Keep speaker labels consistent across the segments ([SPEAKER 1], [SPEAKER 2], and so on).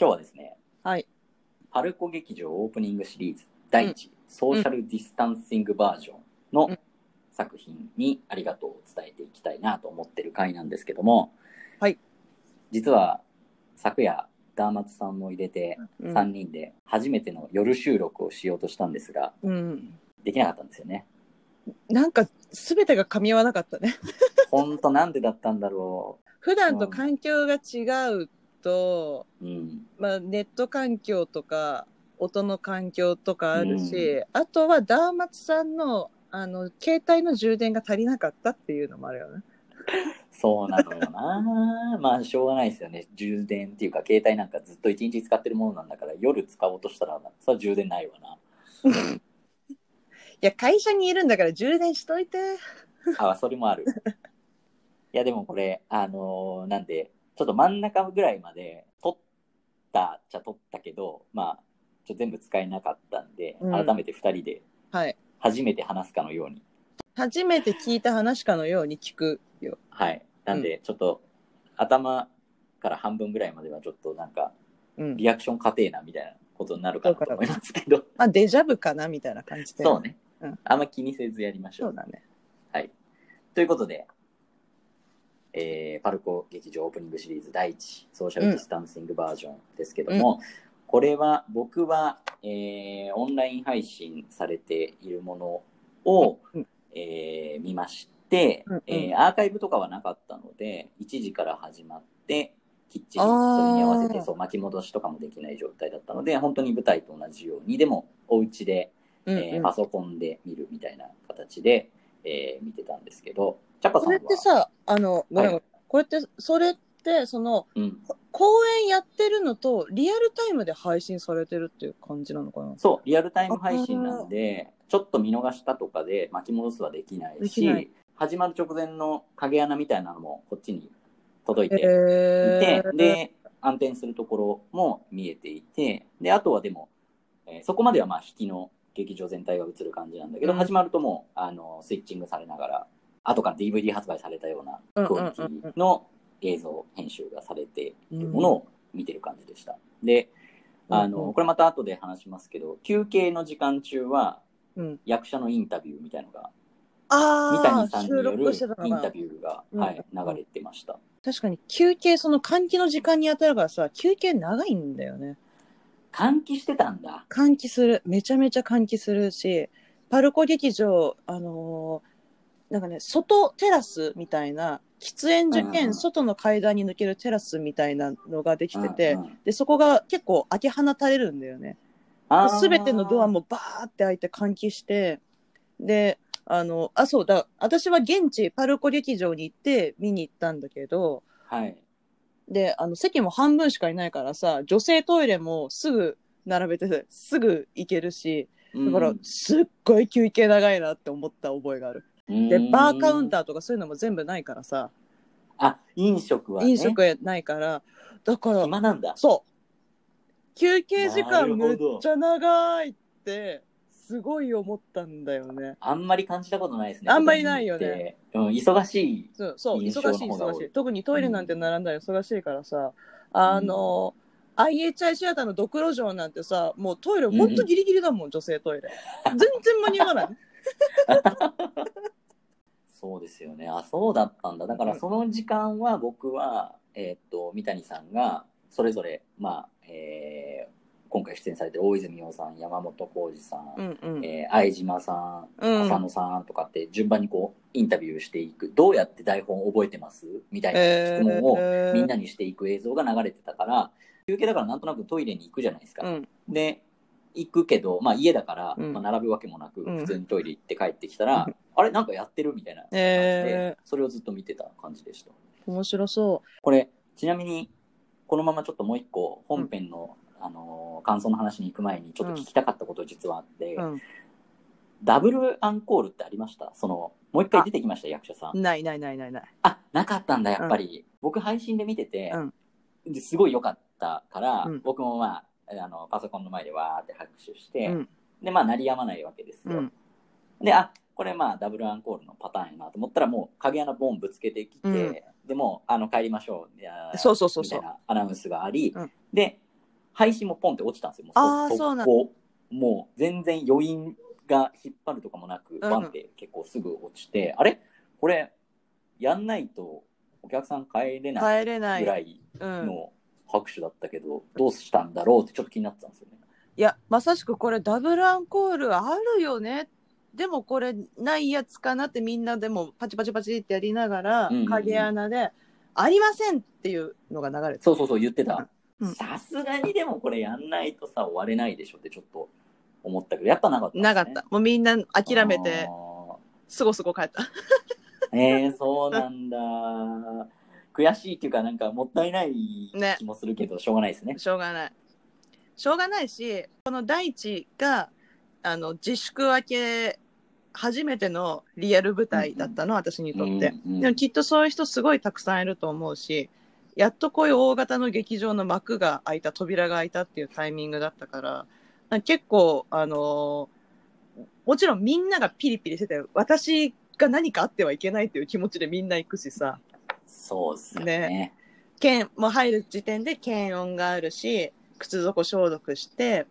[SPEAKER 1] 今日はですね、
[SPEAKER 2] はい。
[SPEAKER 1] パルコ劇場オープニングシリーズ第1、ソーシャルディスタンシングバージョンの
[SPEAKER 2] うん
[SPEAKER 1] 作品にありがとうを伝えていきたいなと思ってる回なんですけども、
[SPEAKER 2] はい。
[SPEAKER 1] 実は昨夜、ダーマツさんも入れて
[SPEAKER 2] うん
[SPEAKER 1] 3人で初めての夜収録をしようとしたんですが、
[SPEAKER 2] うん。
[SPEAKER 1] できなかったんですよね。
[SPEAKER 2] なんか、すべてが噛み合わなかったね。
[SPEAKER 1] ほんとなんでだったんだろ
[SPEAKER 2] 普段と環境が違うと、
[SPEAKER 1] う。うん。
[SPEAKER 2] まあ、ネット環境とか、音の環境とかあるし、あとはダーマツさんの、あの、携帯の充電が足りなかったっていうのもあるよね。
[SPEAKER 1] そうなのよな。まあ、しょうがないですよね。充電っていうか、携帯なんかずっと一日使ってるものなんだから、夜使おうとしたら、それは充電ないわな。
[SPEAKER 2] いや、会社にいるんだから充電しといて。
[SPEAKER 1] あ、それもある。いや、でもこれ、あのーなんで、ちょっと真ん中ぐらいまで撮ったっちゃ撮ったけど、まあ、ちょ全部使えなかったんで、
[SPEAKER 2] うん
[SPEAKER 1] 改めて二人で
[SPEAKER 2] はい。
[SPEAKER 1] 初めて話すかのように。
[SPEAKER 2] 初めて聞いた話かのように聞くよ。
[SPEAKER 1] はい。なんで、ちょっと、頭から半分ぐらいまではちょっとなんか、
[SPEAKER 2] うん。
[SPEAKER 1] リアクション過程なみたいなことになるかなと思いますけど、
[SPEAKER 2] まあ、デジャブかなみたいな感じで。
[SPEAKER 1] そうね
[SPEAKER 2] うん。
[SPEAKER 1] あんま気にせずやりましょ
[SPEAKER 2] そうう。だね。
[SPEAKER 1] はい。ということで、えーパルコ劇場オープニングシリーズ第1ソーシャルディスタンシングバージョンですけども、これは僕は、えーオンライン配信されているものを、
[SPEAKER 2] うん。
[SPEAKER 1] えー見まして、
[SPEAKER 2] うんうん。
[SPEAKER 1] えーアーカイブとかはなかったので1時から始まってきっちりそれに合わせてそう巻き戻しとかもできない状態だったので本当に舞台と同じようにでもお家で
[SPEAKER 2] うん、
[SPEAKER 1] えー
[SPEAKER 2] うん
[SPEAKER 1] パソコンで見るみたいな形で、えー見てたんですけど、チャッパさんは？
[SPEAKER 2] これってさ、あの、ごめん
[SPEAKER 1] はい
[SPEAKER 2] これって、それって、その、
[SPEAKER 1] うん、
[SPEAKER 2] 公演やってるのと、リアルタイムで配信されてるっていう感じなのかな？
[SPEAKER 1] そう、リアルタイム配信なんで、ちょっと見逃したとかで巻き戻すはできないし、
[SPEAKER 2] ない。
[SPEAKER 1] 始まる直前の影穴みたいなのもこっちに届いていて、
[SPEAKER 2] えー、
[SPEAKER 1] で、暗転するところも見えていて、で、あとはでも、えーそこまではまあ引きの劇場全体が映る感じなんだけど、
[SPEAKER 2] うん。
[SPEAKER 1] 始まるともう、あの、スイッチングされながら、後から DVD 発売されたようなクオリティの映像編集がされているものを見てる感じでした。で、あ
[SPEAKER 2] うん
[SPEAKER 1] の、これまた後で話しますけど、休憩の時間中は
[SPEAKER 2] うん、
[SPEAKER 1] 役者のインタビューみたいのが、
[SPEAKER 2] あ
[SPEAKER 1] 三谷さんによるインタ。ビューが、
[SPEAKER 2] うん
[SPEAKER 1] はい、流れてました。
[SPEAKER 2] 確かに休憩、その換気の時間に当たるからさ、休憩長いんだよね。
[SPEAKER 1] 換気してたんだ。
[SPEAKER 2] 換気する。めちゃめちゃ換気するし、パルコ劇場、あのーなんかね、外テラスみたいな、喫煙所兼外の階段に抜けるテラスみたいなのができてて、
[SPEAKER 1] うんうん
[SPEAKER 2] で、そこが結構開け放たれるんだよね。すべてのドアもバーって開いて換気して、で、あの、あ、そうだ、私は現地パルコ劇場に行って見に行ったんだけど、
[SPEAKER 1] はい。
[SPEAKER 2] で、あの、席も半分しかいないからさ、女性トイレもすぐ並べて、すぐ行けるし、だから、すっごい休憩長いなって思った覚えがある。で、バーカウンタ
[SPEAKER 1] ー。
[SPEAKER 2] ーとかそういうのも全部ないからさ、
[SPEAKER 1] あ、飲食は、ね。
[SPEAKER 2] 飲食ないから、だから、
[SPEAKER 1] 暇なんだ。
[SPEAKER 2] そう。休憩時間
[SPEAKER 1] なるほど
[SPEAKER 2] むっちゃ長いって、すごい思ったんだよね。
[SPEAKER 1] あんまり感じたことないですね。
[SPEAKER 2] あんまりないよね。
[SPEAKER 1] うん、忙しい。
[SPEAKER 2] そう、そう、忙しい忙しい。特にトイレなんて並んだら忙しいからさ、あの、IHI シアターのドクロ城なんてさ、もうトイレほんとギリギリだもん、女性トイレ。全然間に合わない。
[SPEAKER 1] そうですよね。あ、そうだったんだ。だからその時間は僕は、えーっと、三谷さんが、それぞれ、まあ、えー今回出演されてる大泉洋さん、山本浩二さん、
[SPEAKER 2] うんうん。
[SPEAKER 1] えー相島さん、
[SPEAKER 2] うん
[SPEAKER 1] 浅野さんとかって順番にこう、インタビューしていく。どうやって台本覚えてます？みたいな質問を
[SPEAKER 2] えー
[SPEAKER 1] みんなにしていく映像が流れてたから、休憩だからなんとなくトイレに行くじゃないですか。
[SPEAKER 2] うん。
[SPEAKER 1] で、行くけど、まあ家だから、
[SPEAKER 2] うん。
[SPEAKER 1] まあ、並ぶわけもなく、
[SPEAKER 2] うん。
[SPEAKER 1] 普通にトイレ行って帰ってきたら、あれ？なんかやってる？みたいな感じで、
[SPEAKER 2] え
[SPEAKER 1] それをずっと見てた感じでした。
[SPEAKER 2] ー、面白そ
[SPEAKER 1] これ、ちなみに、このままちょっともう一個、本編の、あのー感想の話に行く前に、ちょっと聞きたかったこと実はあって、
[SPEAKER 2] う。うん。
[SPEAKER 1] ダブルアンコールってありました？その、もう一回出てきました、役者さん。
[SPEAKER 2] ないないないないない。
[SPEAKER 1] あ、なかったんだ、やっぱり。僕配信で見てて、
[SPEAKER 2] うん。
[SPEAKER 1] ですごい良かったから、
[SPEAKER 2] うん。
[SPEAKER 1] 僕もまあ、あの、パソコンの前でわーって拍手して、
[SPEAKER 2] うん。
[SPEAKER 1] で、まあ、鳴りやまないわけですよ。
[SPEAKER 2] うん。
[SPEAKER 1] で、あ、これまあ、ダブルアンコールのパターンやなと思ったら、もう、影穴ボンぶつけてきて、
[SPEAKER 2] うん
[SPEAKER 1] でもう、あの、帰りましょう。いやー
[SPEAKER 2] そうそうそうそう
[SPEAKER 1] みたいなアナウンスがあり、
[SPEAKER 2] うん
[SPEAKER 1] で、配信もポンって落ちたんですよ。も
[SPEAKER 2] あーそうなん
[SPEAKER 1] もう全然余韻が引っ張るとかもなく、
[SPEAKER 2] ん
[SPEAKER 1] バンって結構すぐ落ちて、あれ？これ、やんないとお客さん帰れない
[SPEAKER 2] 帰れない。
[SPEAKER 1] ぐらい
[SPEAKER 2] うん。
[SPEAKER 1] の拍手だったけど、どうしたんだろうってちょっと気になってたんですよね。
[SPEAKER 2] いや、まさしくこれダブルアンコールあるよね。でもこれないやつかなってみんなでもパチパチパチってやりながら影穴で、ありませんっていうのが流れて
[SPEAKER 1] そうそうそう言ってた
[SPEAKER 2] うん。
[SPEAKER 1] さすがにでもこれやんないとさ、終われないでしょってちょっと思ったけど、やっぱなかったね、
[SPEAKER 2] なかった。もうみんな諦めて、
[SPEAKER 1] あ
[SPEAKER 2] すごすご帰った。
[SPEAKER 1] ー。えー、そうなんだ。悔しいっていうか、なんかもったいない
[SPEAKER 2] ね
[SPEAKER 1] 気もするけど、しょうがないですね。
[SPEAKER 2] しょうがない。しょうがないし、この大地が、あの、自粛明け、初めてのリアル舞台だったの、私にとって。
[SPEAKER 1] うんうん
[SPEAKER 2] でもきっとそういう人すごいたくさんいると思うし、やっとこういう大型の劇場の幕が開いた、扉が開いたっていうタイミングだったから、結構、あのーもちろんみんながピリピリしてたよ。私が何かあってはいけないっていう気持ちでみんな行くしさ。
[SPEAKER 1] そうですよね。
[SPEAKER 2] 検、もう入る時点で検温があるし、靴底消毒して、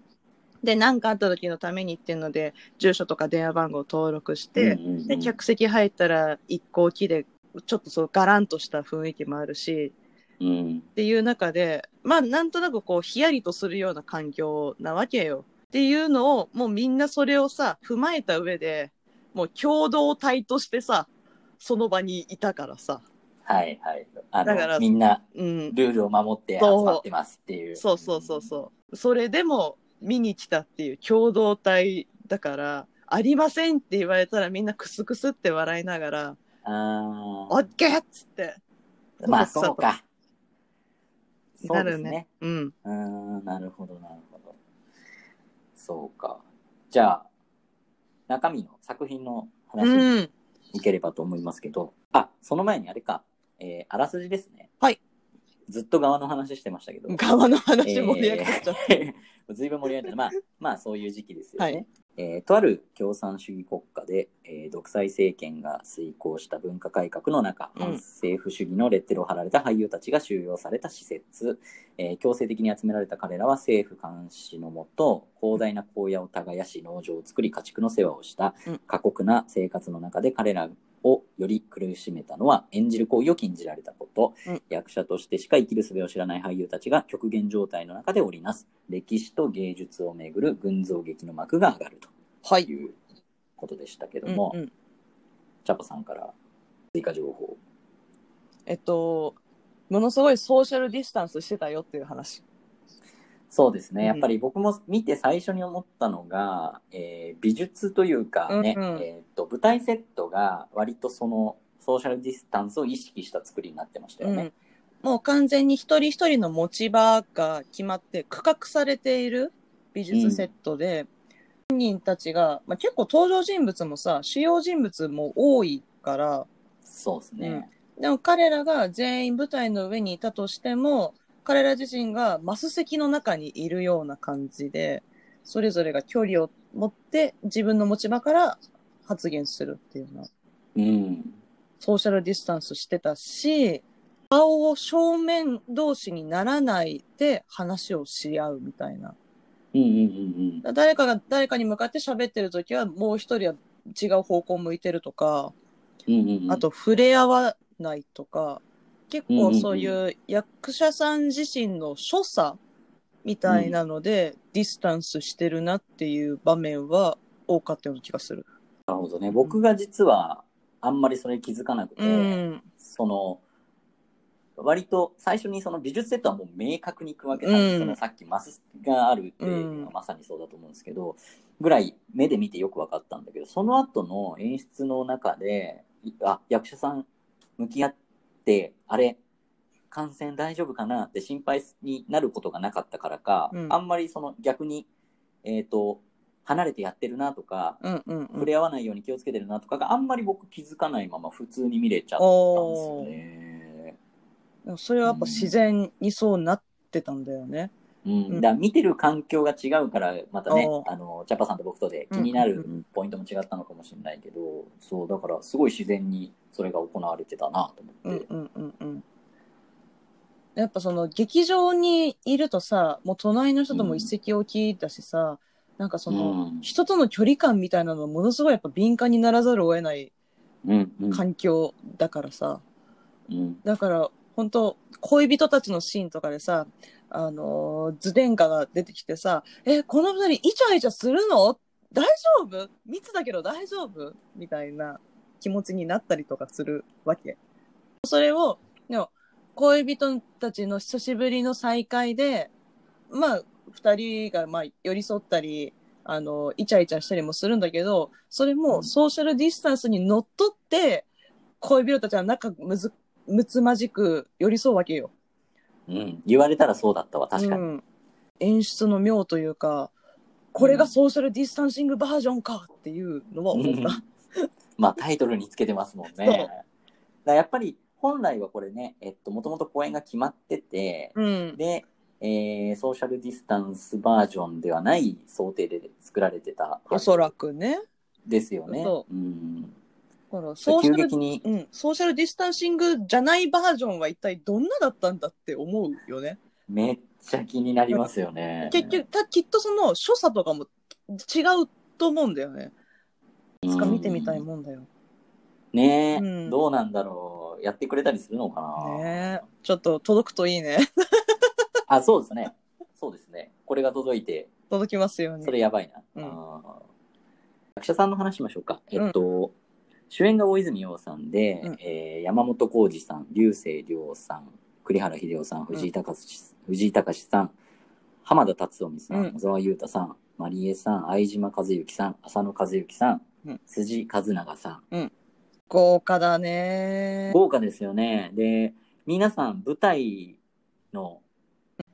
[SPEAKER 2] で、何かあった時のためにっていうので、住所とか電話番号登録して、
[SPEAKER 1] うんうんうん
[SPEAKER 2] で、客席入ったら一向きで、ちょっとそうガランとした雰囲気もあるし、
[SPEAKER 1] うん
[SPEAKER 2] っていう中で、まあなんとなくこうヒヤリとするような環境なわけよ。っていうのを、もうみんなそれをさ、踏まえた上で、もう共同体としてさ、その場にいたからさ。
[SPEAKER 1] はいはい。あ
[SPEAKER 2] だから
[SPEAKER 1] の、みんな
[SPEAKER 2] うん。
[SPEAKER 1] ルールを守って集まってますっていう。
[SPEAKER 2] そうそうそうそう。それでも見に来たっていう共同体だから、ありませんって言われたらみんなクスクスって笑いながら、
[SPEAKER 1] あ
[SPEAKER 2] オッケーっつって。
[SPEAKER 1] ーまあそうか。そ
[SPEAKER 2] なるね
[SPEAKER 1] うですね。。
[SPEAKER 2] うん。
[SPEAKER 1] うーん、なるほど、なるほど。そうか。じゃあ、中身の作品の話に
[SPEAKER 2] うん。
[SPEAKER 1] いければと思いますけど、あ、その前にあれか、えーあらすじですね。
[SPEAKER 2] はい。
[SPEAKER 1] ずっと側の話してましたけど。
[SPEAKER 2] 側の話盛り上がっちゃった。
[SPEAKER 1] えーずいぶん盛り上がってまあ、まあそういう時期ですよね。
[SPEAKER 2] はい
[SPEAKER 1] えーとある共産主義国家で、えー独裁政権が遂行した文化改革の中、
[SPEAKER 2] うん
[SPEAKER 1] 反政府主義のレッテルを貼られた俳優たちが収容された施設、えー強制的に集められた彼らは政府監視のもと広大な荒野を耕し農場を作り家畜の世話をした
[SPEAKER 2] うん
[SPEAKER 1] 過酷な生活の中で彼らをより苦しめたのは演じる行為を禁じられたこと、
[SPEAKER 2] うん。
[SPEAKER 1] 役者としてしか生きる術を知らない俳優たちが極限状態の中で織りなす。歴史と芸術をめぐる群像劇の幕が上がる
[SPEAKER 2] はい。
[SPEAKER 1] ということでしたけど
[SPEAKER 2] うん
[SPEAKER 1] も、
[SPEAKER 2] うん。
[SPEAKER 1] チャパさんから追加情報。
[SPEAKER 2] えっと、ものすごいソーシャルディスタンスしてたよっていう話。
[SPEAKER 1] そうですね、
[SPEAKER 2] うん。
[SPEAKER 1] やっぱり僕も見て最初に思ったのが、えー美術というかね、
[SPEAKER 2] うんうん。
[SPEAKER 1] えーと舞台セットが割とそのソーシャルディスタンスを意識した作りになってましたよね。
[SPEAKER 2] もう完全に一人一人の持ち場が決まって区画されている美術セットで、本人たちが、まあ、結構登場人物もさ、主要人物も多いから、
[SPEAKER 1] そうですね。
[SPEAKER 2] でも彼らが全員舞台の上にいたとしても、彼ら自身がマス席の中にいるような感じで、それぞれが距離を持って自分の持ち場から発言するっていうのは、
[SPEAKER 1] うん。
[SPEAKER 2] ソーシャルディスタンスしてたし、顔を正面同士にならないで話をし合うみたいな。
[SPEAKER 1] うんうんうんうん。
[SPEAKER 2] 誰かが誰かに向かって喋ってる時はもう一人は違う方向を向いてるとか、
[SPEAKER 1] うんうんうん、
[SPEAKER 2] あと触れ合わないとか、結構
[SPEAKER 1] うんうんうん
[SPEAKER 2] そういう役者さん自身の所作みたいなので、ディスタンスしてるなっていう場面は多かったような気がする。
[SPEAKER 1] なるほどね。僕が実はあんまりそれ気づかなくて、
[SPEAKER 2] うん。
[SPEAKER 1] その、割と最初にその美術セットはもう明確に行くわけさ、
[SPEAKER 2] うん
[SPEAKER 1] そのさっきマスがあるっていうのはまさにそうだと思うんですけど、ぐらい目で見てよく分かったんだけど、その後の演出の中で、いあ、役者さん向き合って、あれ、感染大丈夫かなって心配になることがなかったからか、
[SPEAKER 2] うん。
[SPEAKER 1] あんまりその逆に、えっ、と、離れてやってるなとか、
[SPEAKER 2] うんうんうん。
[SPEAKER 1] 触れ合わないように気をつけてるなとかがあんまり僕気づかないまま普通に見れちゃったんですよね。
[SPEAKER 2] でもそれはやっぱ自然にそうなってたんだよね。
[SPEAKER 1] うん、
[SPEAKER 2] ん。
[SPEAKER 1] だから見てる環境が違うからまたね
[SPEAKER 2] おー
[SPEAKER 1] あのチャパさんと僕とで気になる
[SPEAKER 2] うんうんうん。
[SPEAKER 1] ポイントも違ったのかもしれないけど、そうだからすごい自然にそれが行われてたなと思って、
[SPEAKER 2] うんうんうんうん。やっぱその劇場にいるとさ、もう隣の人とも一石を聞いたしさ、なんかその、
[SPEAKER 1] うん。
[SPEAKER 2] 人との距離感みたいなのものすごいやっぱ敏感にならざるを得ない
[SPEAKER 1] うんうん。
[SPEAKER 2] 環境だからさ、
[SPEAKER 1] うん。
[SPEAKER 2] だから本当恋人たちのシーンとかでさ、あのー図殿下が出てきてさ、え、この二人イチャイチャするの？大丈夫？密だけど大丈夫？みたいな気持ちになったりとかするわけ。それを、でも恋人たちの久しぶりの再会で、まあ、二人がまあ寄り添ったり、あの、イチャイチャしたりもするんだけど、それもソーシャルディスタンスにのっとって、恋人たちは仲むず、むつまじく寄り添うわけよ。
[SPEAKER 1] うん。言われたらそうだったわ、確かに。
[SPEAKER 2] うん、演出の妙というか、これがソーシャルディスタンシングバージョンかっていうのは思った。
[SPEAKER 1] まあタイトルにつけてますもんね。だやっぱり本来はこれね、えっと、もともと公演が決まってて、
[SPEAKER 2] うん。
[SPEAKER 1] で、えーソーシャルディスタンスバージョンではない想定で作られてた。
[SPEAKER 2] おそらくね。
[SPEAKER 1] ですよね。
[SPEAKER 2] そ
[SPEAKER 1] うん。
[SPEAKER 2] だからソーシャル
[SPEAKER 1] 急激に、
[SPEAKER 2] うん、ソーシャルディスタンシングじゃないバージョンは一体どんなだったんだって思うよね。
[SPEAKER 1] めっちゃ気になりますよね。
[SPEAKER 2] 結局、たきっとその所作とかも違うと思うんだよね。いつか見てみたいもんだよ。
[SPEAKER 1] ねえ、
[SPEAKER 2] うん
[SPEAKER 1] どうなんだろう。やってくれたりするのかな。
[SPEAKER 2] ねえ。ちょっと届くといいね。
[SPEAKER 1] あ、そうですね。そうですね。これが届いて、
[SPEAKER 2] 届きますように。
[SPEAKER 1] それやばいな。
[SPEAKER 2] うん
[SPEAKER 1] 役者さんの話しましょうか。えっと、主演が大泉洋さんで、
[SPEAKER 2] うん
[SPEAKER 1] えー山本浩二さん、竜星涼さん、栗原秀夫さん、藤井隆、藤井隆さん、浜田達臣さん、
[SPEAKER 2] うん
[SPEAKER 1] 小沢優太さん、マリエさん、相島和之さん、浅野和之さん、
[SPEAKER 2] うん
[SPEAKER 1] 辻和永さん。
[SPEAKER 2] 豪華だね。
[SPEAKER 1] 豪華ですよね。で、皆さん舞台の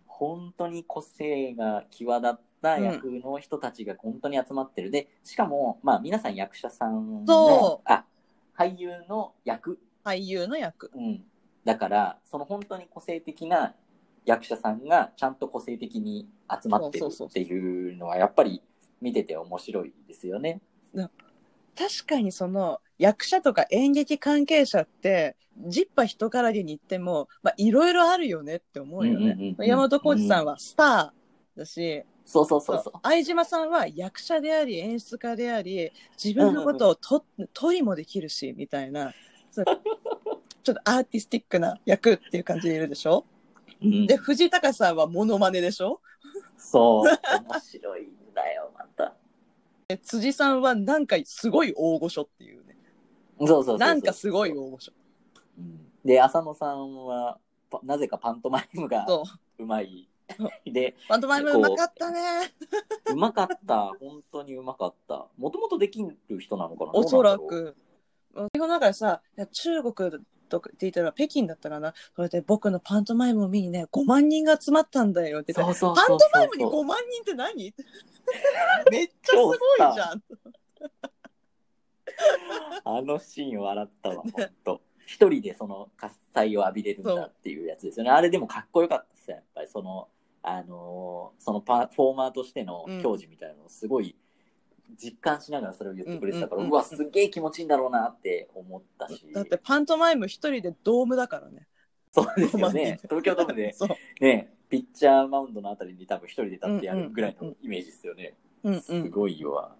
[SPEAKER 1] 本当に個性が際立った役の人たちが本当に集まってる。で、しかも、まあ皆さん役者さんの
[SPEAKER 2] そ、
[SPEAKER 1] あ、俳優の役。
[SPEAKER 2] 俳優の役。
[SPEAKER 1] うん。だから、その本当に個性的な役者さんがちゃんと個性的に集まってる
[SPEAKER 2] そうそうそう
[SPEAKER 1] っていうのはやっぱり見てて面白いですよね。
[SPEAKER 2] 確かにその役者とか演劇関係者って、ジッパ人からげに行っても、まあいろいろあるよねって思うよね。
[SPEAKER 1] うんうんうんうん
[SPEAKER 2] 山本浩二さんはスターだし、
[SPEAKER 1] そうそうそうそう。
[SPEAKER 2] 相島さんは役者であり演出家であり、自分のことをと、取りもできるし、みたいな。ちょっとアーティスティックな役っていう感じでいるでしょ？
[SPEAKER 1] うん
[SPEAKER 2] で、藤井隆さんはモノマネでしょ？
[SPEAKER 1] そう。面白いんだよ、また。
[SPEAKER 2] で辻さんはなんかすごい大御所っていうね。
[SPEAKER 1] そうそうそうそう
[SPEAKER 2] なんかすごい大御所。
[SPEAKER 1] うんで、浅野さんは、パなぜかパントマイムが
[SPEAKER 2] そう。
[SPEAKER 1] うまい。で、
[SPEAKER 2] パントマイムうまかったね。
[SPEAKER 1] うまかった。本当にうまかった。もともとできる人なのかな？
[SPEAKER 2] おそら。
[SPEAKER 1] どうなんだろ
[SPEAKER 2] く。日本だからさ、いや中国とかって言ったら北京だったかな。それで僕のパントマイムを見にね、5万人が集まったんだよって言ってパントマイムに5万人って何？めっちゃすごいじゃん。
[SPEAKER 1] あのシーン笑ったわ、本当。一人でその喝采を浴びれるんだっていうやつですよね。あれでもかっこよかったですよ、やっぱりその、あのーそのパフォーマーとしての矜持みたいなのをすごい実感しながらそれを言ってくれてたから、
[SPEAKER 2] う
[SPEAKER 1] わ、すっげえ気持ちいいんだろうなって思ったし。
[SPEAKER 2] だってパントマイム一人でドームだからね。
[SPEAKER 1] そうですよ
[SPEAKER 2] 5万
[SPEAKER 1] ね。
[SPEAKER 2] 人
[SPEAKER 1] 東京ドームで。ね、ピッチャーマウンドのあたりに多分一人で立ってやるぐらいのイメージですよね。
[SPEAKER 2] うんう
[SPEAKER 1] す
[SPEAKER 2] ん。
[SPEAKER 1] ごいわ。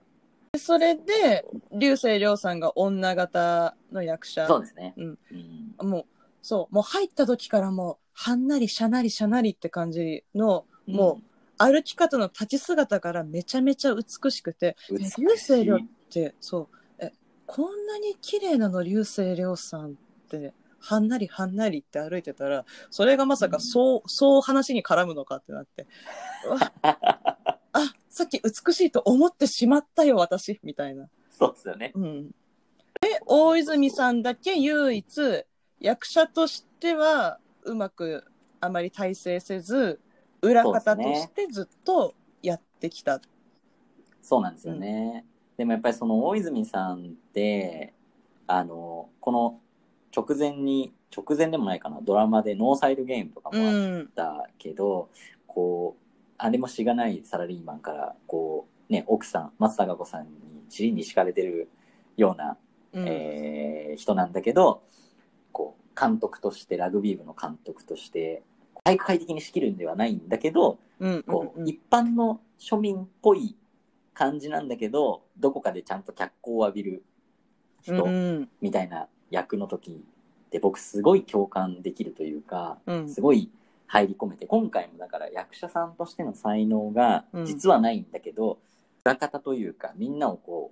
[SPEAKER 2] それで、流星涼さんが女型の役者。
[SPEAKER 1] そうですね。
[SPEAKER 2] うん
[SPEAKER 1] うん
[SPEAKER 2] もう、そう、もう入った時からもう、はんなり、しゃなり、しゃなりって感じの、もう、歩き方の立ち姿からめちゃめちゃ美しくて、流星涼って、そう、え、こんなに綺麗なの流星涼さんって、はんなりはんなりって歩いてたら、それがまさかそう、そう話に絡むのかってなって、あ、さっき美しいと思ってしまったよ、私、みたいな。
[SPEAKER 1] そうですよね。
[SPEAKER 2] うん。で、大泉さんだけ唯一、役者としてはうまくあまり大成せず、裏方としてずっとやってきた。
[SPEAKER 1] そうなんですよね。でもやっぱりその大泉さんって、あの、この直前に、直前でもないかな、ドラマでノーサイドゲームとか
[SPEAKER 2] う
[SPEAKER 1] もあっ
[SPEAKER 2] ん。
[SPEAKER 1] たけど、こう、あれもしがないサラリーマンから、こう、ね、奥さん、松たか子さんに尻に敷かれてるような、
[SPEAKER 2] うん
[SPEAKER 1] えー人なんだけど、こう、監督として、ラグビー部の監督として、体育会的に仕切るんではないんだけど、
[SPEAKER 2] うん
[SPEAKER 1] こう、
[SPEAKER 2] うん。
[SPEAKER 1] 一般の庶民っぽい感じなんだけど、どこかでちゃんと脚光を浴びる人
[SPEAKER 2] うん
[SPEAKER 1] みたいな役の時って僕すごい共感できるというか、
[SPEAKER 2] うん。
[SPEAKER 1] すごい入り込めて、今回もだから役者さんとしての才能が
[SPEAKER 2] うん。
[SPEAKER 1] 実はないんだけど、裏方というかみんなをこ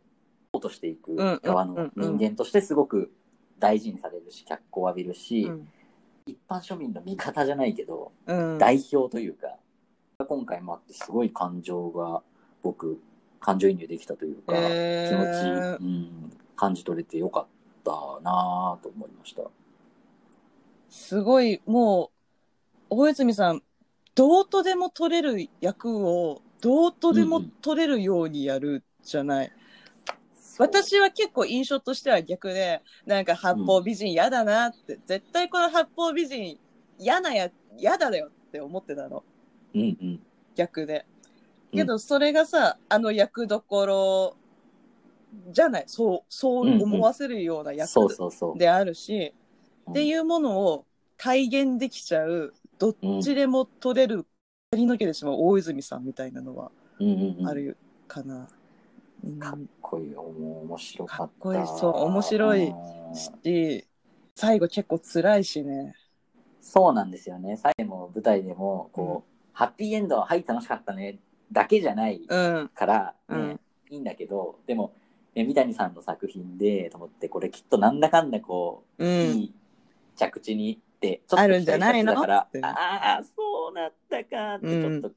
[SPEAKER 1] う、落としていく側の人間としてすごく大事にされるし、脚光を浴びるし、
[SPEAKER 2] うん
[SPEAKER 1] 一般庶民の味方じゃないけど、
[SPEAKER 2] うん。
[SPEAKER 1] 代表というか、今回もあってすごい感情が僕、感情移入できたというか、
[SPEAKER 2] え
[SPEAKER 1] 気持
[SPEAKER 2] ー
[SPEAKER 1] ち、うん、感じ取れてよかったなぁと思いました。
[SPEAKER 2] すごいもう大泉さんどうとでも取れる役をどうとでも取れるようにやるじゃない、私は結構印象としては逆でなんか八方美人嫌だなって、絶対この八方美人嫌なや嫌だよって思ってたの。
[SPEAKER 1] うんうん。
[SPEAKER 2] 逆で。
[SPEAKER 1] うん。
[SPEAKER 2] けどそれがさ、あの役どころじゃない。そうそう思わせるような役
[SPEAKER 1] そうそうそう。
[SPEAKER 2] であるし、
[SPEAKER 1] うん。
[SPEAKER 2] っていうものを体現できちゃうどっちでも取れる髪の毛でしまう大泉さんみたいなのは
[SPEAKER 1] うんうんうん。
[SPEAKER 2] あるかな。うん
[SPEAKER 1] かっこいい。面白かった。
[SPEAKER 2] かっこいい。そう面白い
[SPEAKER 1] うん。
[SPEAKER 2] し最後結構辛いしね。
[SPEAKER 1] そうなんですよね。最後も舞台でも、こう、ハッピーエンドは、はい、楽しかったね、だけじゃない
[SPEAKER 2] うん
[SPEAKER 1] から、ね
[SPEAKER 2] うん。
[SPEAKER 1] いいんだけど、でも、ね、三谷さんの作品で、と思って、これきっとなんだかんだこう、
[SPEAKER 2] うん。
[SPEAKER 1] いい着地にって、ちょっと
[SPEAKER 2] あるんじゃないの？
[SPEAKER 1] 期待しちゃって。たからああ、そうなったかって、ち
[SPEAKER 2] うん。
[SPEAKER 1] ょっと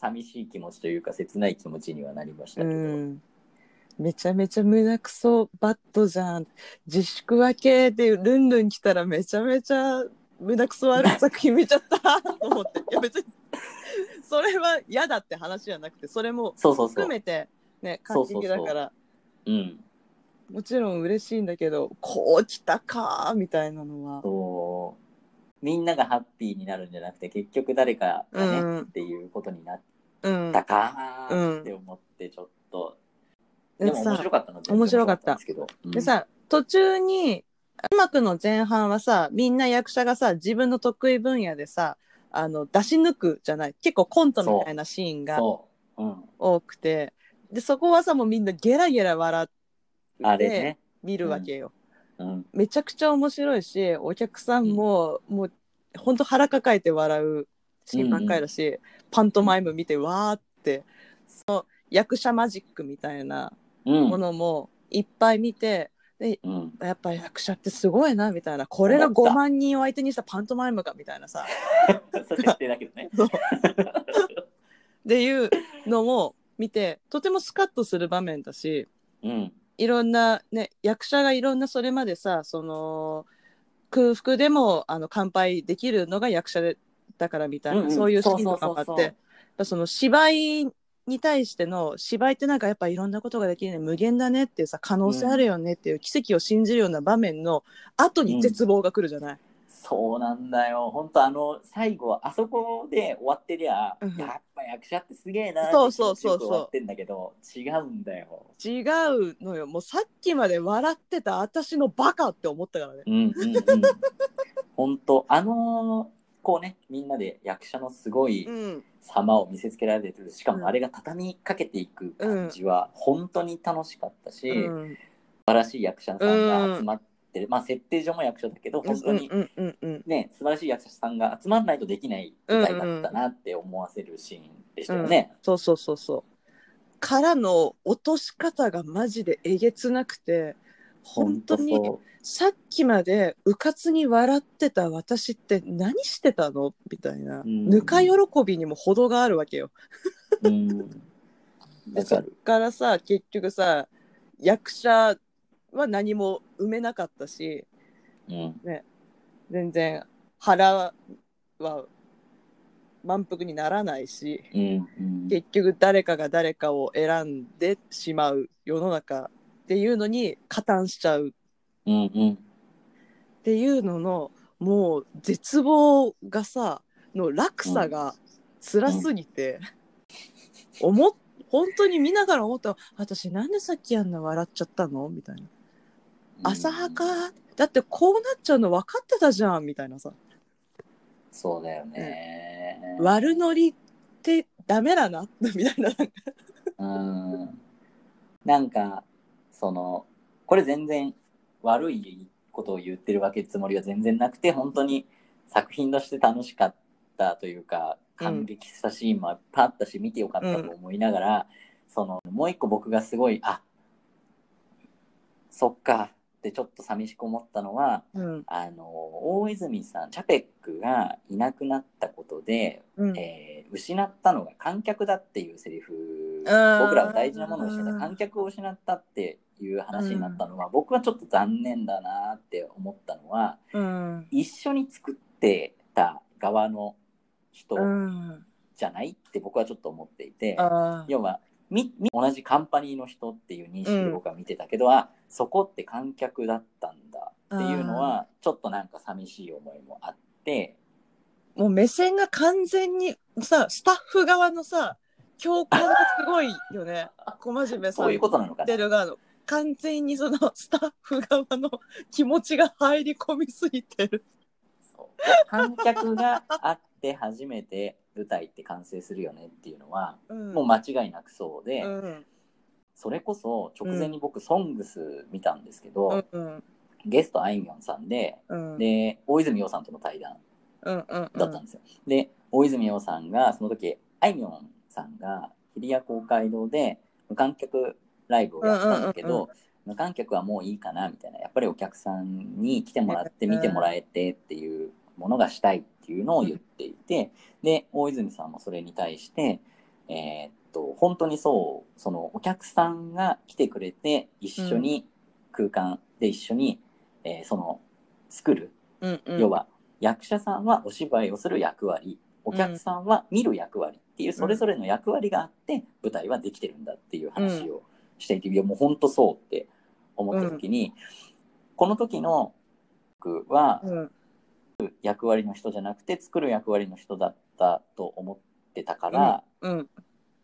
[SPEAKER 1] 寂しい気持ちというか、切ない気持ちにはなりました
[SPEAKER 2] う
[SPEAKER 1] けど。
[SPEAKER 2] んめちゃめちゃ胸くそバットじゃん。自粛明けでルンルン来たらめちゃめちゃ胸くそ悪い作品見ちゃった。と思って。いや別にそれは嫌だって話じゃなくてそれも。含めてね感激だから。
[SPEAKER 1] うん。
[SPEAKER 2] もちろん嬉しいんだけどこう来たかみたいなのは。
[SPEAKER 1] そう。みんながハッピーになるんじゃなくて、結局誰かがね、
[SPEAKER 2] うん。
[SPEAKER 1] っていうことになっ
[SPEAKER 2] うん。
[SPEAKER 1] たかーって思って、ちょっと、
[SPEAKER 2] で
[SPEAKER 1] でも面
[SPEAKER 2] さ
[SPEAKER 1] 白かったの
[SPEAKER 2] 面白かった
[SPEAKER 1] んですけど。うん
[SPEAKER 2] で、さ途中にうまくの前半はさみんな役者がさ自分の得意分野でさあの出し抜くじゃない結構コントみたいなシーンが
[SPEAKER 1] そう。うん。
[SPEAKER 2] 多くてでそこはさもうみんなゲラゲラ笑って。見るわけよ、
[SPEAKER 1] うん。
[SPEAKER 2] めちゃくちゃ面白いしお客さんも、もうほんと腹抱えて笑うシーンばっかりだし、パントマイム見てわーってその役者マジックみたいな
[SPEAKER 1] うん。
[SPEAKER 2] ものもいっぱい見て、で
[SPEAKER 1] うん。
[SPEAKER 2] やっぱり役者ってすごいなみたいなこれが5
[SPEAKER 1] 思った
[SPEAKER 2] 万人を相手にしたパントマイムかみたいなさ
[SPEAKER 1] そう設定だけどね。
[SPEAKER 2] っていうのも見てとてもスカッとする場面だし
[SPEAKER 1] うん。
[SPEAKER 2] いろんなね役者がいろんなそれまでさその空腹でもあの乾杯できるのが役者でだからみたいな、
[SPEAKER 1] うんうん
[SPEAKER 2] そういうシーンとかもあって
[SPEAKER 1] そ
[SPEAKER 2] の芝居に対しての芝居ってなんかやっぱいろんなことができるね無限だねっていうさ可能性あるよねっていう奇跡を信じるような場面の後に絶望が来るじゃない？
[SPEAKER 1] そうなんだよ。本当あの、最後、あそこで終わってりゃ、
[SPEAKER 2] うん
[SPEAKER 1] やっぱ役者ってすげえなって
[SPEAKER 2] そうそうそうそう
[SPEAKER 1] ってんだけど、違うんだよ。
[SPEAKER 2] 違うのよもうさっきまで笑ってた私のバカって思ったからね。
[SPEAKER 1] うんうんうん。本当あのこうね、みんなで役者のすごい
[SPEAKER 2] うん
[SPEAKER 1] 様を見せつけられてる、しかもあれが畳みかけていく感じは、本当に楽しかったし、
[SPEAKER 2] うん。
[SPEAKER 1] 素晴らしい役者さんが集まってる、まあ設定上も役者だけど、本当にね、素晴らしい役者さんが集まらないとできない舞台だったなって思わせるシーンでしたよね。
[SPEAKER 2] そうそうそうそう。からの落とし方がマジでえげつなくて本当にさっきまでうかつに笑ってた私って何してたの？みたいな、
[SPEAKER 1] うん
[SPEAKER 2] ぬか喜びにも程があるわけよ。
[SPEAKER 1] そう。うん。
[SPEAKER 2] でそっ
[SPEAKER 1] わか
[SPEAKER 2] らさ結局さ役者は何も埋めなかったし
[SPEAKER 1] うん。
[SPEAKER 2] 全然腹は満腹にならないし。
[SPEAKER 1] うん。うん。
[SPEAKER 2] 結局誰かが誰かを選んでしまう世の中っていうのに加担しちゃう
[SPEAKER 1] うん。うん。
[SPEAKER 2] っていうののもう絶望がさの落差が辛すぎて、思っ本当に見ながら思った私なんでさっきあんな笑っちゃったの？みたいな浅はか？だってこうなっちゃうの分かってたじゃんみたいなさ
[SPEAKER 1] そうだよね。
[SPEAKER 2] 悪ノリってダメだなみたいな。
[SPEAKER 1] うん。なんか、その、これ全然悪いことを言ってるわけつもりは全然なくて、本当に作品として楽しかったというか、感激したシーンもあったし、見てよかったと思いながら、その、もう一個僕がすごい、あ、そっかってちょっと寂しく思ったのは、
[SPEAKER 2] うん。
[SPEAKER 1] あの、大泉さん、チャペックがいなくなったことで、
[SPEAKER 2] うん。
[SPEAKER 1] えー失ったのが観客だっていうセリフ僕らは大事なものを失った観客を失ったっていう話になったのは、僕はちょっと残念だなって思ったのは
[SPEAKER 2] うん。
[SPEAKER 1] 一緒に作ってた側の人
[SPEAKER 2] うん。
[SPEAKER 1] じゃないって僕はちょっと思っていて。要はみみ同じカンパニーの人っていう認識で僕は見てたけど、あそこって観客だったんだっていうのはちょっとなんか寂しい思いもあって。
[SPEAKER 2] もう目線が完全にさ、スタッフ側のさ、共感がすごいよね。小真面目さん
[SPEAKER 1] そういうことなのかな
[SPEAKER 2] 言ってる側の。完全にそのスタッフ側の気持ちが入り込みすぎてる。
[SPEAKER 1] そう観客があって初めて舞台って完成するよねっていうのは
[SPEAKER 2] うん。
[SPEAKER 1] もう間違いなくそうで、
[SPEAKER 2] うん。
[SPEAKER 1] それこそ直前に僕「ソングス見たんですけど、
[SPEAKER 2] うん。うん。
[SPEAKER 1] ゲストあいみょんさんで
[SPEAKER 2] うん。
[SPEAKER 1] で大泉洋さんとの対談。だったんですよ。で大泉洋さんがその時あいみょんさんが日比谷公会堂で無観客ライブをやったんだけど、
[SPEAKER 2] うんうんうん
[SPEAKER 1] 無観客はもういいかなみたいなやっぱりお客さんに来てもらって見てもらえてっていうものがしたいっていうのを言っていてで大泉さんもそれに対してえーっと本当にそうそのお客さんが来てくれて一緒に空間で一緒に、えーその作る
[SPEAKER 2] うん。うん。
[SPEAKER 1] 要は役者さんはお芝居をする役割お客さんは見る役割っていうそれぞれの役割があって舞台はできてるんだっていう話をしていて、いやもう本当そうって思った時に、この時の僕は
[SPEAKER 2] うん。
[SPEAKER 1] 役割の人じゃなくて作る役割の人だったと思ってたから、
[SPEAKER 2] うん。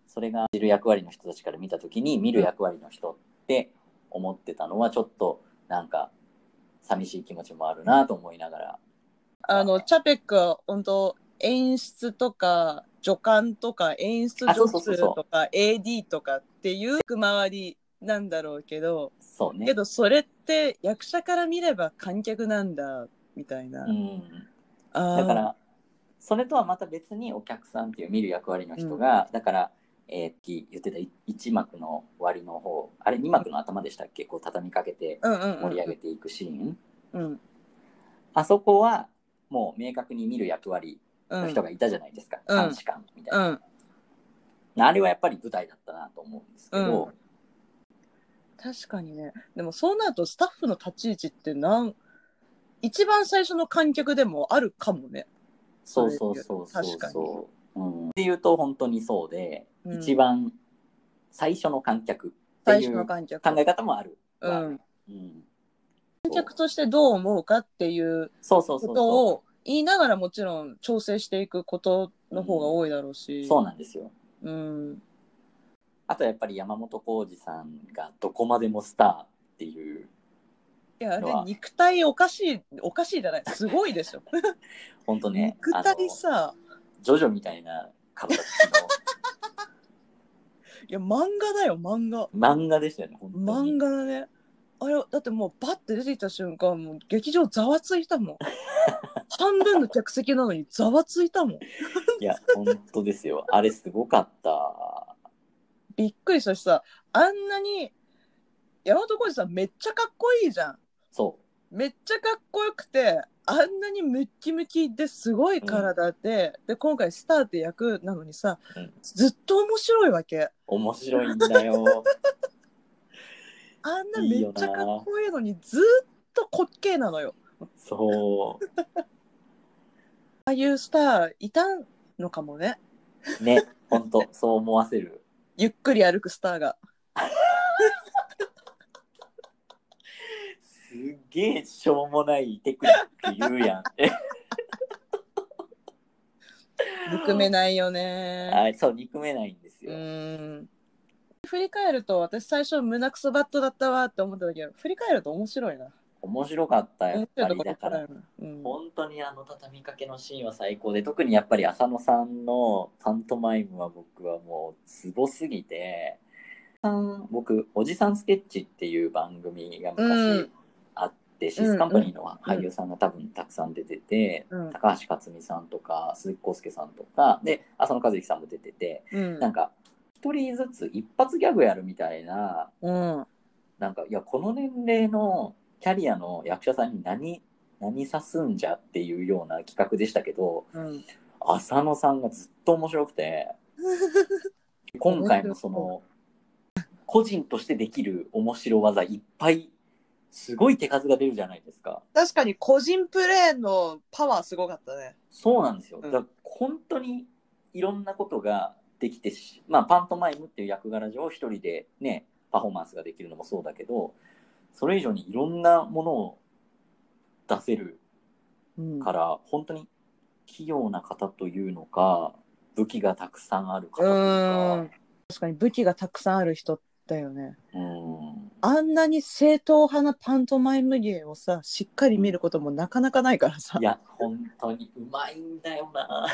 [SPEAKER 1] それが見る役割の人たちから見た時に見る役割の人って思ってたのはちょっとなんか寂しい気持ちもあるなと思いながら
[SPEAKER 2] あの、チャペックは本当演出とか助監とか演出助数とか AD とかっていう周りなんだろうけど、
[SPEAKER 1] そうね。
[SPEAKER 2] けどそれって役者から見れば観客なんだみたいな。
[SPEAKER 1] うん。だからそれとはまた別にお客さんっていう見る役割の人が、だから、えー、き言ってた1幕の終わりの方あれ2幕の頭でしたっけ？こう畳みかけて
[SPEAKER 2] うんうんうん、
[SPEAKER 1] 盛り上げていくシーン、
[SPEAKER 2] うん。
[SPEAKER 1] あそこはもう明確に見る役割
[SPEAKER 2] うん
[SPEAKER 1] の人がいたじゃないですか、
[SPEAKER 2] うん。
[SPEAKER 1] 監視官みたいな、
[SPEAKER 2] うん。
[SPEAKER 1] あれはやっぱり舞台だったなと思うんですけど、
[SPEAKER 2] うん。確かにね。でもそうなるとスタッフの立ち位置ってなん一番最初の観客でもあるかもね。
[SPEAKER 1] そうそうそうそう
[SPEAKER 2] 確かに。
[SPEAKER 1] そう、うん、っていうと本当にそうで、
[SPEAKER 2] うん。
[SPEAKER 1] 一番最初の観客って
[SPEAKER 2] 最初
[SPEAKER 1] いう考
[SPEAKER 2] の観客。
[SPEAKER 1] え方もある、
[SPEAKER 2] うん、
[SPEAKER 1] うん、
[SPEAKER 2] 観客としてどう思うかっていうこと
[SPEAKER 1] そ
[SPEAKER 2] を言いながらもちろん調整していくことの方が多いだろうし。
[SPEAKER 1] うそうなんですよ
[SPEAKER 2] うん。
[SPEAKER 1] あとやっぱり山本浩二さんがどこまでもスターっていう
[SPEAKER 2] いや、あれ肉体おかしい、おかしいじゃない。すごいでしょ。
[SPEAKER 1] 本当ね
[SPEAKER 2] 肉体さ、
[SPEAKER 1] ジョジョみたいな体
[SPEAKER 2] いや、漫画だよ、漫画。
[SPEAKER 1] の漫画でしたよね
[SPEAKER 2] 漫画だね。あれ、だってもうバッて出てきた瞬間、もう劇場ざわついたもん。半分の客席なのにざわついたもん。
[SPEAKER 1] いや本当ですよあれすごかった
[SPEAKER 2] びっくりしたしさ、あんなに、山本浩二さんめっちゃかっこいいじゃん。
[SPEAKER 1] そ
[SPEAKER 2] めっちゃかっこよくて、あんなにムッキムキですごい体で、で、今回スターって役なのにさ、
[SPEAKER 1] うん
[SPEAKER 2] ずっと面白いわけ。
[SPEAKER 1] う面白いんだよ
[SPEAKER 2] あんないめっちゃかっこいいのにずっと滑稽なのよ。
[SPEAKER 1] そう
[SPEAKER 2] ああいうスターいたのかもね。
[SPEAKER 1] ね、本当そう思わせる。
[SPEAKER 2] ゆっくり歩くスターが。
[SPEAKER 1] すっげえしょうもないテクニック言うやん。
[SPEAKER 2] 憎めないよね。
[SPEAKER 1] はい、そう、憎めないんです
[SPEAKER 2] う
[SPEAKER 1] よ。
[SPEAKER 2] ん。振り返ると私最初胸クソバットだったわって思ったけど振り返ると面白いな。
[SPEAKER 1] 面白かった、やっぱり。だから、
[SPEAKER 2] うん、
[SPEAKER 1] 本当にあの畳みかけのシーンは最高で、特にやっぱり浅野さんのパントマイムは僕はもうツボすぎて、僕、おじさんスケッチっていう番組が昔あって、シスカンパニーの俳優さんが多分たくさん出てて、
[SPEAKER 2] うん。
[SPEAKER 1] 高橋克実さんとか、鈴木浩介さんとか、で、浅野和之さんも出てて、
[SPEAKER 2] うん。
[SPEAKER 1] なんか、一人ずつ一発ギャグやるみたいな、
[SPEAKER 2] うん。
[SPEAKER 1] なんか、いや、この年齢のキャリアの役者さんに何、何さすんじゃっていうような企画でしたけど、
[SPEAKER 2] うん
[SPEAKER 1] 浅野さんがずっと面白くて、今回もその、個人としてできる面白技いっぱい、すごい手数が出るじゃないですか。
[SPEAKER 2] 確かに個人プレーのパワーすごかったね。
[SPEAKER 1] そうなんですよ。
[SPEAKER 2] うん
[SPEAKER 1] だから本当にいろんなことができてし、まあ、パントマイムっていう役柄上一人でね、パフォーマンスができるのもそうだけど、それ以上にいろんなものを出せる
[SPEAKER 2] うん
[SPEAKER 1] から、本当に器用な方というのか、武器がたくさんある方という
[SPEAKER 2] う
[SPEAKER 1] か
[SPEAKER 2] ん、確かに武器がたくさんある人だよね。
[SPEAKER 1] うん、
[SPEAKER 2] あんなに正統派なパントマイム芸をさ、しっかり見ることもなかなかないからさ
[SPEAKER 1] い。や、本当にうまいんだよな。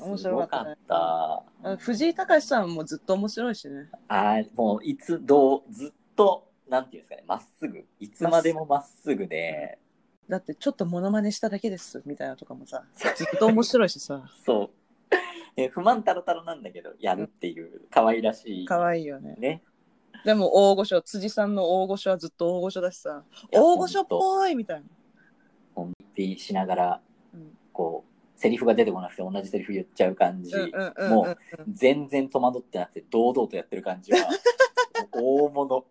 [SPEAKER 2] 面白かったね。
[SPEAKER 1] かった。
[SPEAKER 2] あ藤井隆さんもずっと面白いしね。
[SPEAKER 1] あーもういつどうずっとなんていうんですかねまっすぐ。いつまでもまっすぐで。
[SPEAKER 2] だってちょっとモノマネしただけですみたいなとかもさ、ずっと面白いしさ、
[SPEAKER 1] そう。え不満たらたらなんだけどやるっていう可愛らしい。
[SPEAKER 2] 可愛いよね。
[SPEAKER 1] ね。
[SPEAKER 2] でも大御所、辻さんの大御所はずっと大御所だしさ、大御所っぽいみたいな。
[SPEAKER 1] 本気しながら
[SPEAKER 2] うん。
[SPEAKER 1] こうセリフが出てこなくて同じセリフ言っちゃう感じ、も
[SPEAKER 2] う
[SPEAKER 1] 全然戸惑ってなくて堂々とやってる感じは 大物。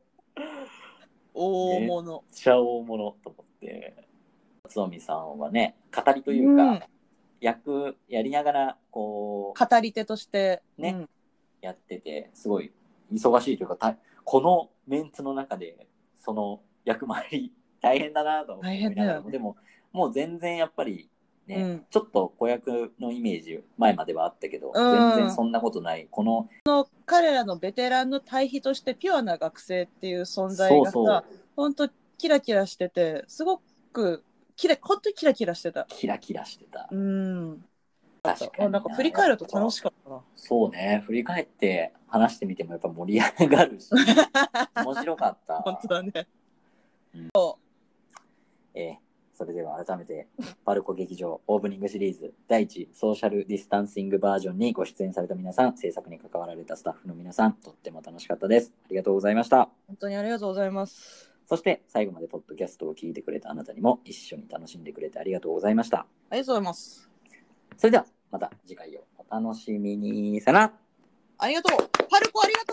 [SPEAKER 2] 大物。
[SPEAKER 1] めっちゃ大物と思って。つおみさんはね語りというか、
[SPEAKER 2] うん。
[SPEAKER 1] 役やりながらこう
[SPEAKER 2] 語り手として、
[SPEAKER 1] ね
[SPEAKER 2] うん。
[SPEAKER 1] やっててすごい忙しいというかたこのメンツの中でその役回り大変だなと思いながら
[SPEAKER 2] ね。
[SPEAKER 1] でももう全然やっぱりね、
[SPEAKER 2] うん。
[SPEAKER 1] ちょっと子役のイメージ前まではあったけど、
[SPEAKER 2] ん。
[SPEAKER 1] 全然そんなことない。この
[SPEAKER 2] 彼らのベテランの対比としてピュアな学生っていう存在がさ、本当キラキラしてて、すごくキラ、本当にキラキラしてた。
[SPEAKER 1] キラキラしてた。
[SPEAKER 2] うん。
[SPEAKER 1] 確かに
[SPEAKER 2] な。んか振り返ると楽しかったな。
[SPEAKER 1] そうね。振り返って話してみてもやっぱ盛り上がるし 面白かった。
[SPEAKER 2] 本当だね。
[SPEAKER 1] えーそれでは改めて、パルコ劇場オープニングシリーズ第1ソーシャルディスタンシングバージョンにご出演された皆さん、制作に関わられたスタッフの皆さん、とっても楽しかったです。ありがとうございました。
[SPEAKER 2] 本当にありがとうございます。
[SPEAKER 1] そして最後までポッドキャストを聞いてくれたあなたにも一緒に楽しんでくれてありがとうございました。
[SPEAKER 2] ありがとうございます。
[SPEAKER 1] それではまた次回をお楽しみに。さよなら
[SPEAKER 2] ありがとう。パルコありがとう。